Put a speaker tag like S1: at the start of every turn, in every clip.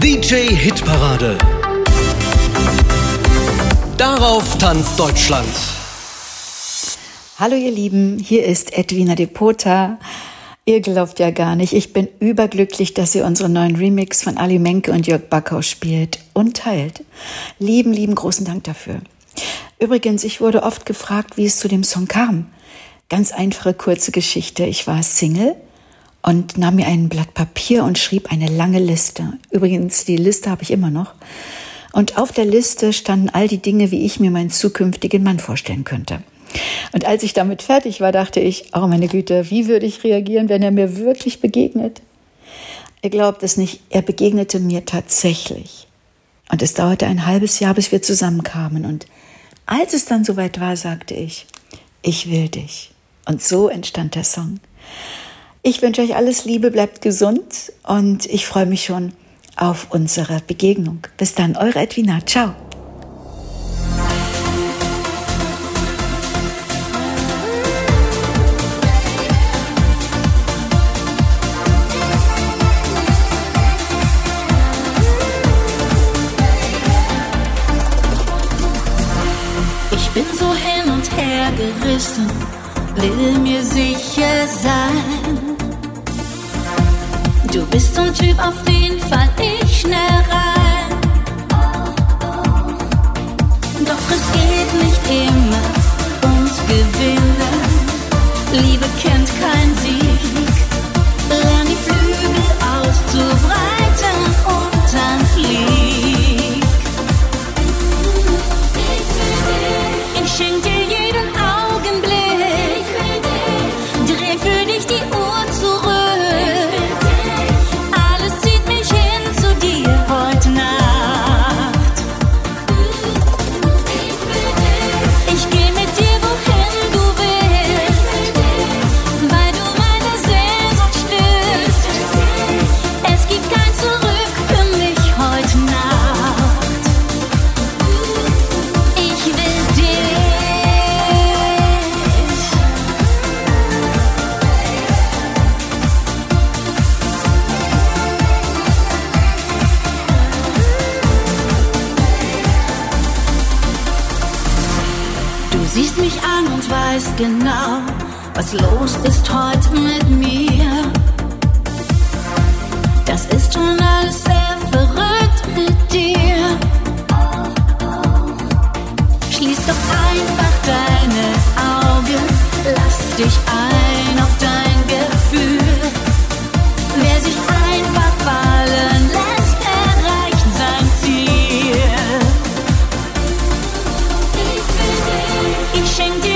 S1: DJ Hitparade. Darauf tanzt Deutschland.
S2: Hallo ihr Lieben, hier ist Edwina Depota. Ihr glaubt ja gar nicht, ich bin überglücklich, dass ihr unseren neuen Remix von Ali Menke und Jörg Backhaus spielt und teilt. Lieben, lieben großen Dank dafür. Übrigens, ich wurde oft gefragt, wie es zu dem Song kam. Ganz einfache, kurze Geschichte. Ich war Single und nahm mir ein Blatt Papier und schrieb eine lange Liste. Übrigens, die Liste habe ich immer noch. Und auf der Liste standen all die Dinge, wie ich mir meinen zukünftigen Mann vorstellen könnte. Und als ich damit fertig war, dachte ich, oh meine Güte, wie würde ich reagieren, wenn er mir wirklich begegnet? Ihr glaubt es nicht, er begegnete mir tatsächlich. Und es dauerte ein halbes Jahr, bis wir zusammenkamen. Und als es dann soweit war, sagte ich, ich will dich. Und so entstand der Song. Ich wünsche euch alles Liebe, bleibt gesund und ich freue mich schon auf unsere Begegnung. Bis dann, eure Edwina. Ciao.
S3: Ich bin so hin und her gerissen, will bist so ein Typ, auf den fall. Ich genau, was los ist heute mit mir. Das ist schon alles sehr verrückt mit dir. Schließ doch einfach deine Augen, lass dich ein auf dein Gefühl. Wer sich einfach fallen lässt, erreicht sein Ziel. Ich schenk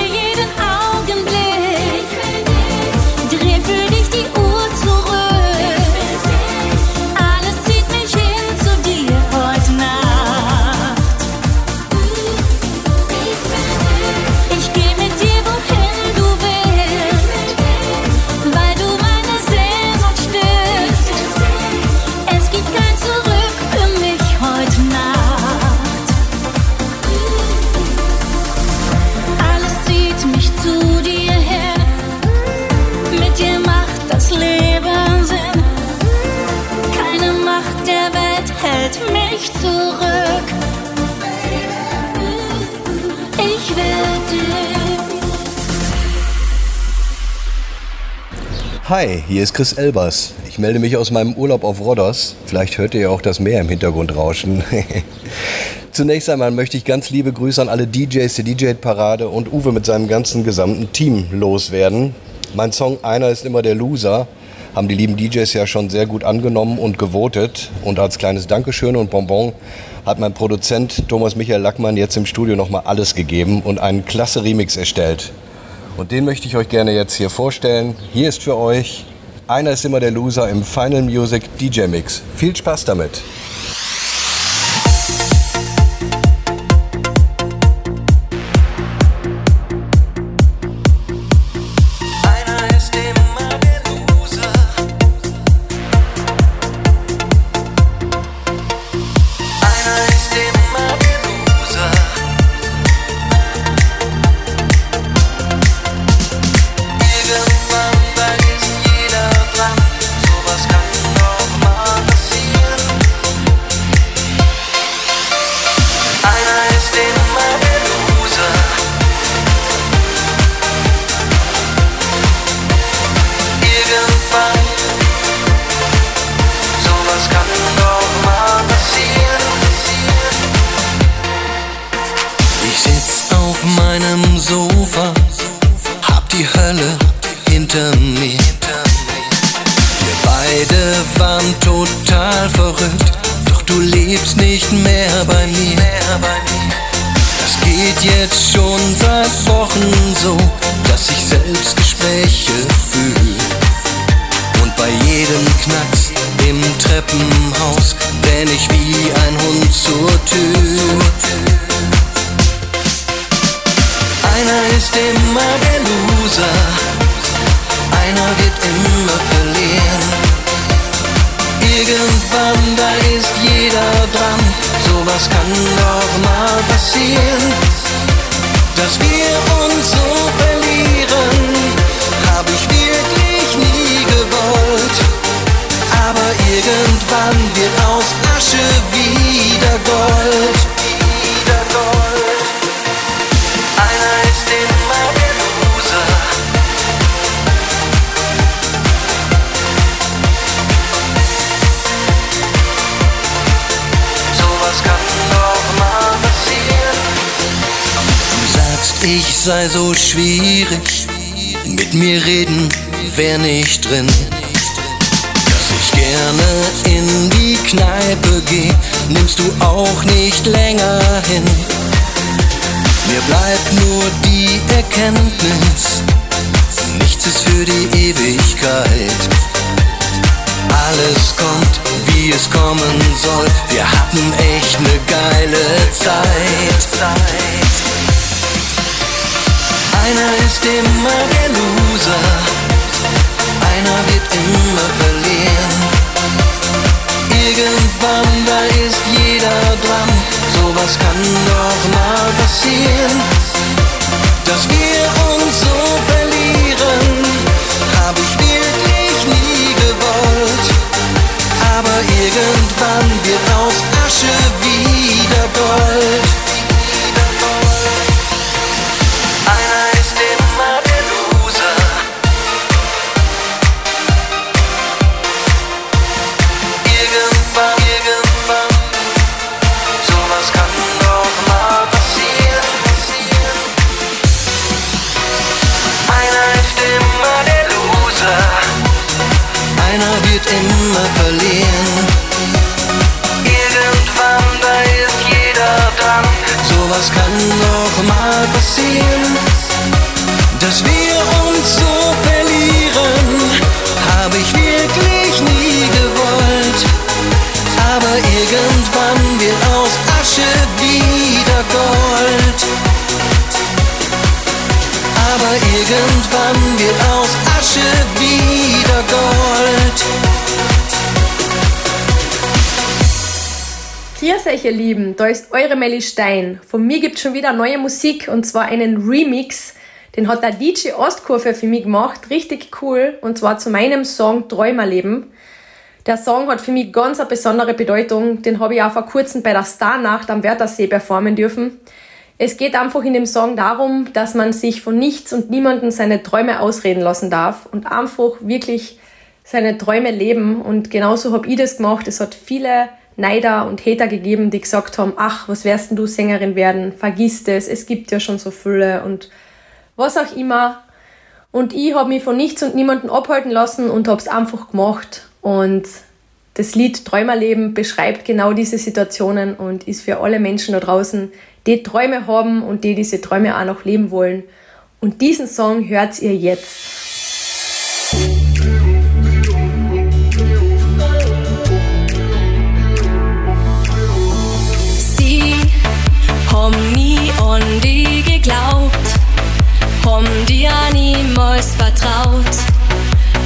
S4: Hi, hier ist Chris Elbers. Ich melde mich aus meinem Urlaub auf Rhodos. Vielleicht hört ihr ja auch das Meer im Hintergrund rauschen. Zunächst einmal möchte ich ganz liebe Grüße an alle DJs der DJ-Parade und Uwe mit seinem ganzen gesamten Team loswerden. Mein Song Einer ist immer der Loser haben die lieben DJs ja schon sehr gut angenommen und gewotet. Und als kleines Dankeschön und Bonbon hat mein Produzent Thomas Michael Lackmann jetzt im Studio nochmal alles gegeben und einen klasse Remix erstellt. Und den möchte ich euch gerne jetzt hier vorstellen. Hier ist für euch Einer ist immer der Loser im Final Music DJ Mix. Viel Spaß damit.
S5: hinter mir. Wir beide waren total verrückt, doch du
S1: lebst nicht mehr bei mir. Das geht jetzt schon seit Wochen so, dass ich Selbstgespräche fühle. Und bei jedem Knacks im Treppenhaus renn ich wie ein Hund zur Tür. Einer ist immer der Loser. Irgendwann, da ist jeder dran, sowas kann doch mal passieren. Dass wir uns so verlieren, hab ich wirklich nie gewollt. Aber irgendwann wird aus Asche ich sei so schwierig. Mit mir reden wär nicht drin. Dass ich gerne in die Kneipe geh, nimmst du auch nicht länger hin. Mir bleibt nur die Erkenntnis, nichts ist für die Ewigkeit. Alles kommt, wie es kommen soll. Wir hatten echt ne geile Zeit. Einer ist immer der Loser, einer wird immer verlieren. Irgendwann, da ist jeder dran, sowas kann doch mal passieren. Dass wir uns so verlieren, hab ich wirklich nie gewollt. Aber irgendwann wird aus Asche wieder Gold.
S6: Euch, ihr Lieben, da ist eure Melly Stein. Von mir gibt's schon wieder neue Musik und zwar einen Remix. Den hat der DJ Ostkurve für mich gemacht, richtig cool, und zwar zu meinem Song Träumerleben. Der Song hat für mich ganz eine besondere Bedeutung, den habe ich auch vor kurzem bei der Starnacht am Wörthersee performen dürfen. Es geht einfach in dem Song darum, dass man sich von nichts und niemandem seine Träume ausreden lassen darf und einfach wirklich seine Träume leben. Und genauso habe ich das gemacht. Es hat viele Neider und Hater gegeben, die gesagt haben, ach, was wärst denn du Sängerin werden? Vergiss das, es gibt ja schon so viele und was auch immer. Und ich habe mich von nichts und niemandem abhalten lassen und habe es einfach gemacht. Und das Lied Träumerleben beschreibt genau diese Situationen und ist für alle Menschen da draußen, die Träume haben und die diese Träume auch noch leben wollen. Und diesen Song hört ihr jetzt.
S7: Die geglaubt, haben dir niemals vertraut.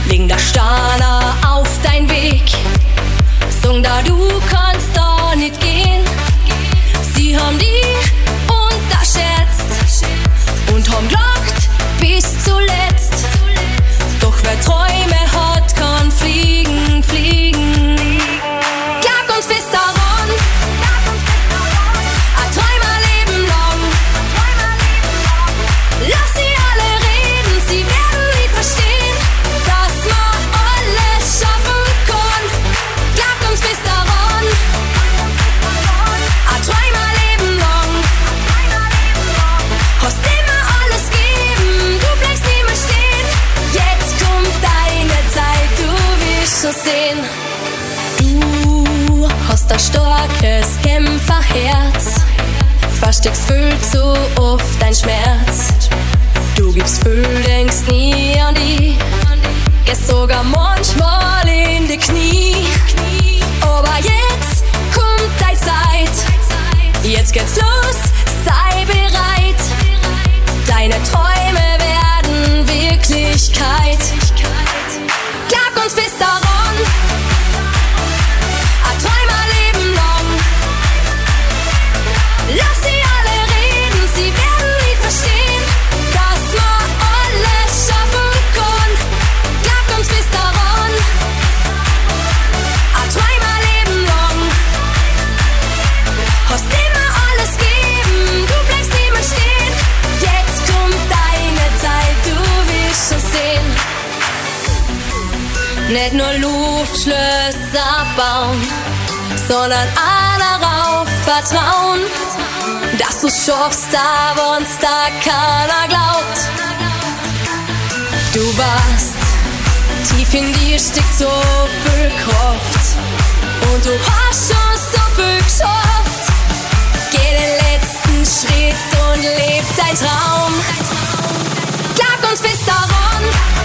S7: Leg der Steiner auf dein Weg, sung da du kannst da nicht gehen. Sie haben die unterschätzt und haben gelacht bis zuletzt. Doch wer Träume hat, kann fliegen, fliegen. Viel zu oft dein Schmerz. Du gibst viel, denkst nie an die. Gehst sogar manchmal in die Knie. Aber jetzt kommt deine Zeit. Jetzt geht's los, sei bereit. Deine Träume sondern auch darauf vertrauen, dass du schaffst, da uns da keiner glaubt. Du warst tief in dir steckt so viel Kraft und du hast schon so viel geschafft. Geh den letzten Schritt und leb dein Traum. Klag uns bis daran.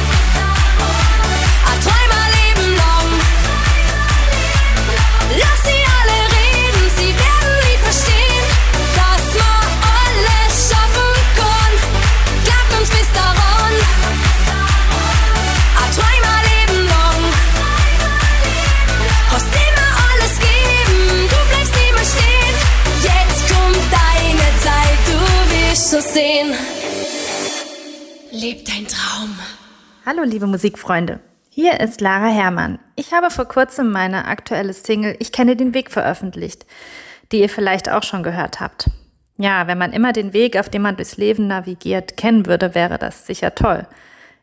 S8: Hallo liebe Musikfreunde, hier ist Lara Herrmann. Ich habe vor kurzem meine aktuelle Single Ich kenne den Weg veröffentlicht, die ihr vielleicht auch schon gehört habt. Ja, wenn man immer den Weg, auf dem man durchs Leben navigiert, kennen würde, wäre das sicher toll.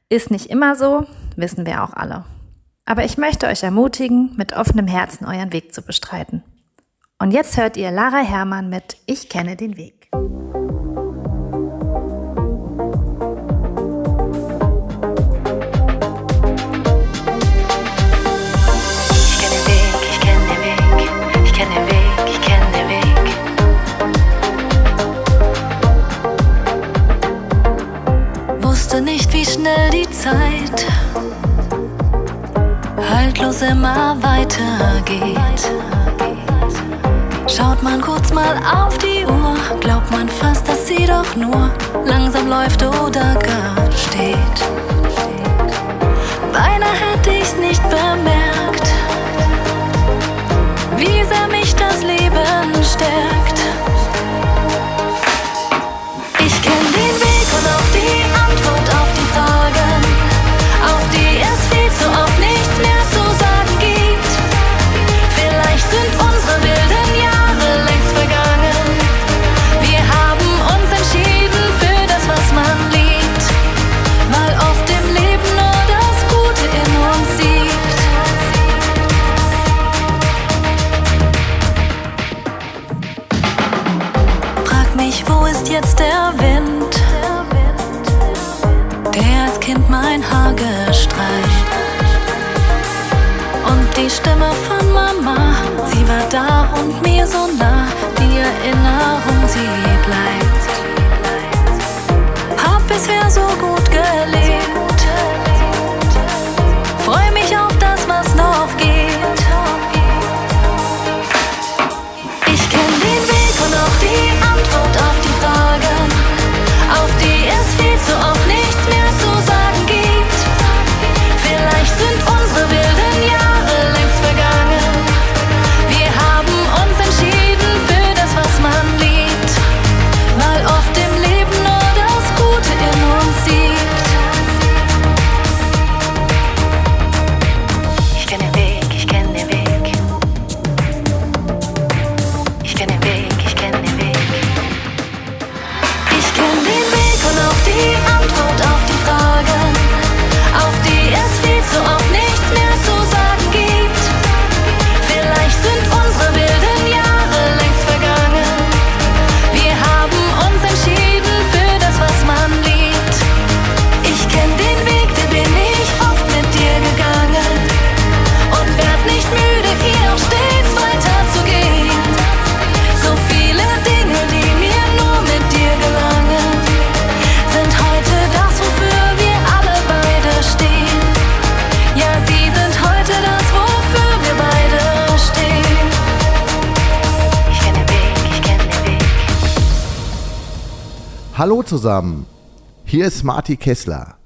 S8: Ist nicht immer so, wissen wir auch alle. Aber ich möchte euch ermutigen, mit offenem Herzen euren Weg zu bestreiten. Und jetzt hört ihr Lara Herrmann mit Ich kenne den Weg.
S9: Zeit haltlos immer weitergeht. Schaut man kurz mal auf die Uhr, glaubt man fast, dass sie doch nur langsam läuft oder gar steht. Beinahe hätte ich's nicht bemerkt, wie sehr mich das Leben stärkt. Jetzt der Wind, der als Kind mein Haar gestreicht. Und die Stimme von Mama, sie war da und mir so nah, die Erinnerung, sie
S10: Hallo zusammen, hier ist Marty Kessler.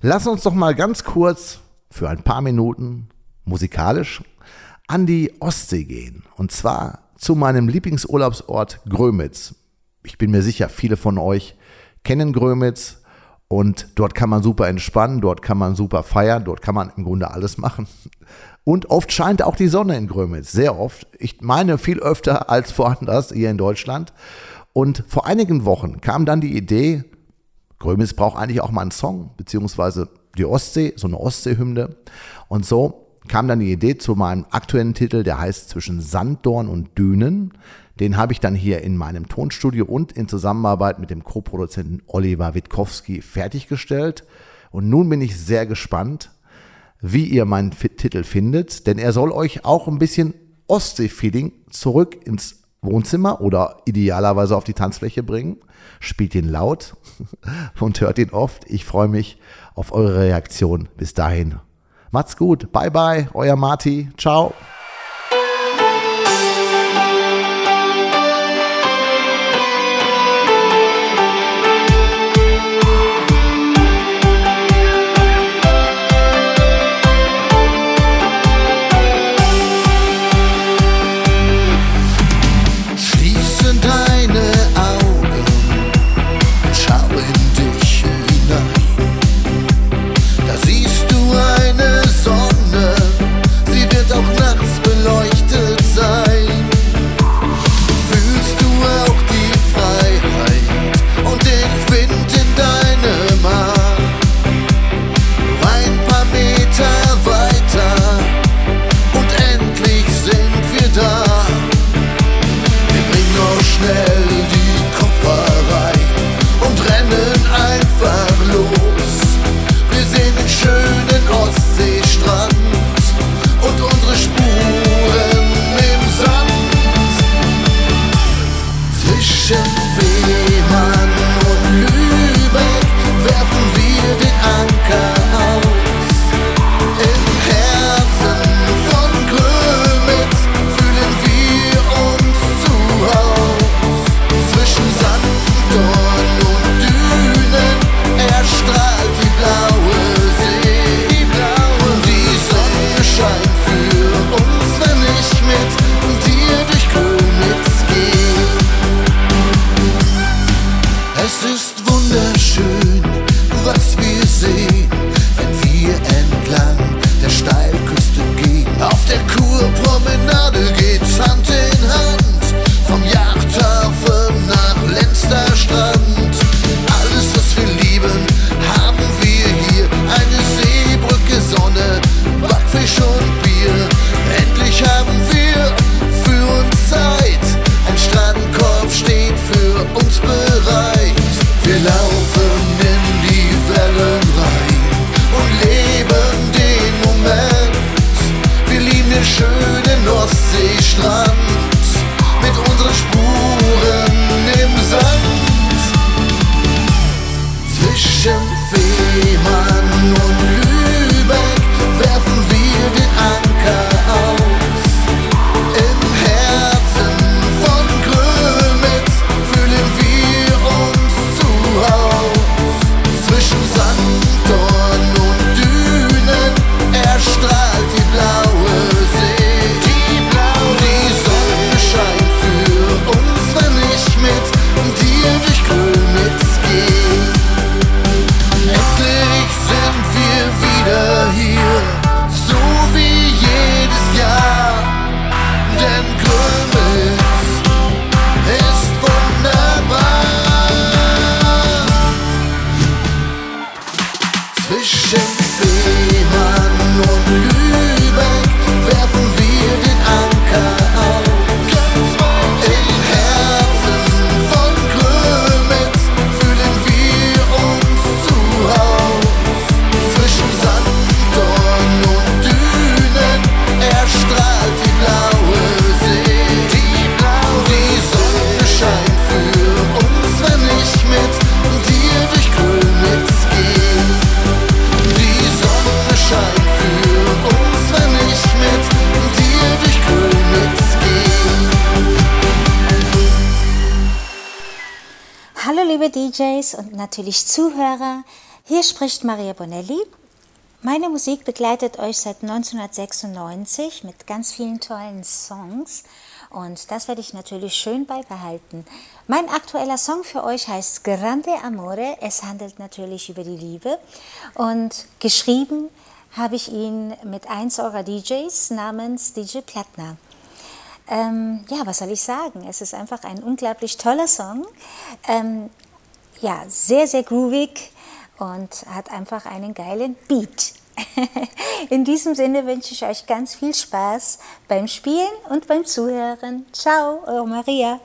S10: Lass uns doch mal ganz kurz für ein paar Minuten musikalisch an die Ostsee gehen. Und zwar zu meinem Lieblingsurlaubsort Grömitz. Ich bin mir sicher, viele von euch kennen Grömitz und dort kann man super entspannen, dort kann man super feiern, dort kann man im Grunde alles machen. Und oft scheint auch die Sonne in Grömitz, sehr oft. Ich meine viel öfter als woanders hier in Deutschland. Und vor einigen Wochen kam dann die Idee, Grömitz braucht eigentlich auch mal einen Song, beziehungsweise die Ostsee, so eine Ostseehymne. Und so kam dann die Idee zu meinem aktuellen Titel, der heißt Zwischen Sanddorn und Dünen. Den habe ich dann hier in meinem Tonstudio und in Zusammenarbeit mit dem Co-Produzenten Oliver Witkowski fertiggestellt. Und nun bin ich sehr gespannt, wie ihr meinen Titel findet, denn er soll euch auch ein bisschen Ostsee-Feeling zurück ins Wohnzimmer oder idealerweise auf die Tanzfläche bringen. Spielt ihn laut und hört ihn oft. Ich freue mich auf eure Reaktion. Bis dahin Macht's gut. Bye bye. Euer Marti. Ciao.
S1: Küste ging. Auf der Kurpromenade geht's Hand
S3: in und natürlich Zuhörer. Hier spricht Maria Bonelli. Meine Musik begleitet euch seit 1996 mit ganz vielen tollen Songs und das werde ich natürlich schön beibehalten. Mein aktueller Song für euch heißt Grande Amore. Es handelt natürlich über die Liebe und geschrieben habe ich ihn mit eins eurer DJs namens DJ Plattner. Ähm, ja, was soll ich sagen? Es ist einfach ein unglaublich toller Song. Ähm, ja, sehr, sehr groovig und hat einfach einen geilen Beat. In diesem Sinne wünsche ich euch ganz viel Spaß beim Spielen und beim Zuhören. Ciao, eure Maria.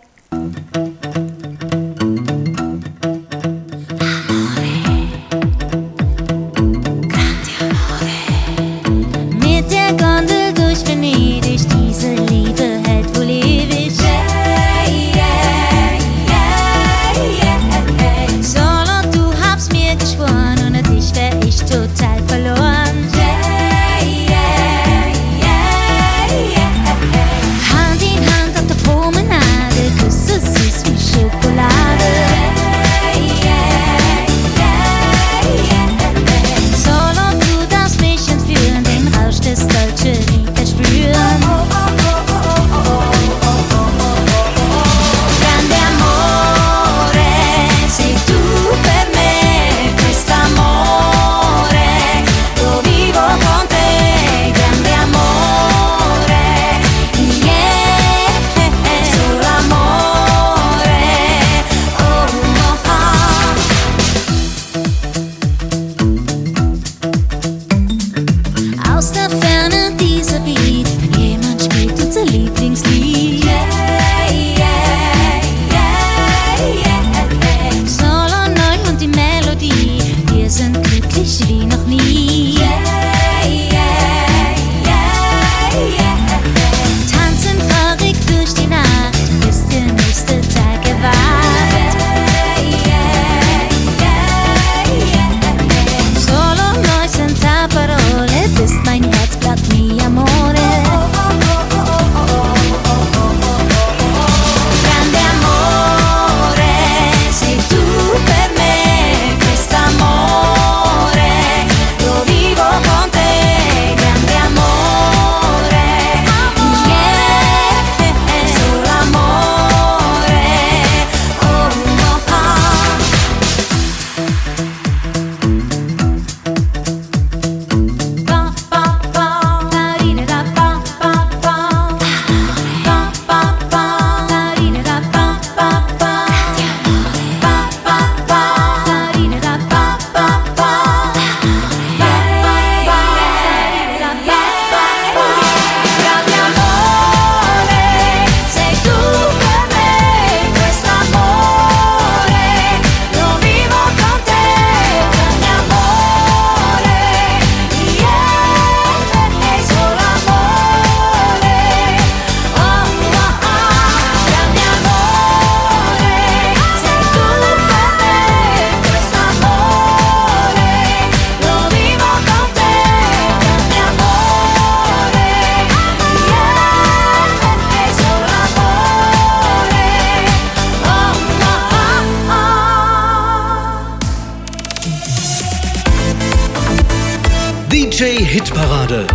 S1: Hitparade.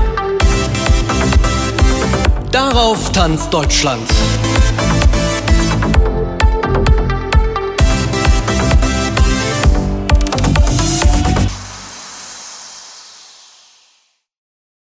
S1: Darauf tanzt Deutschland.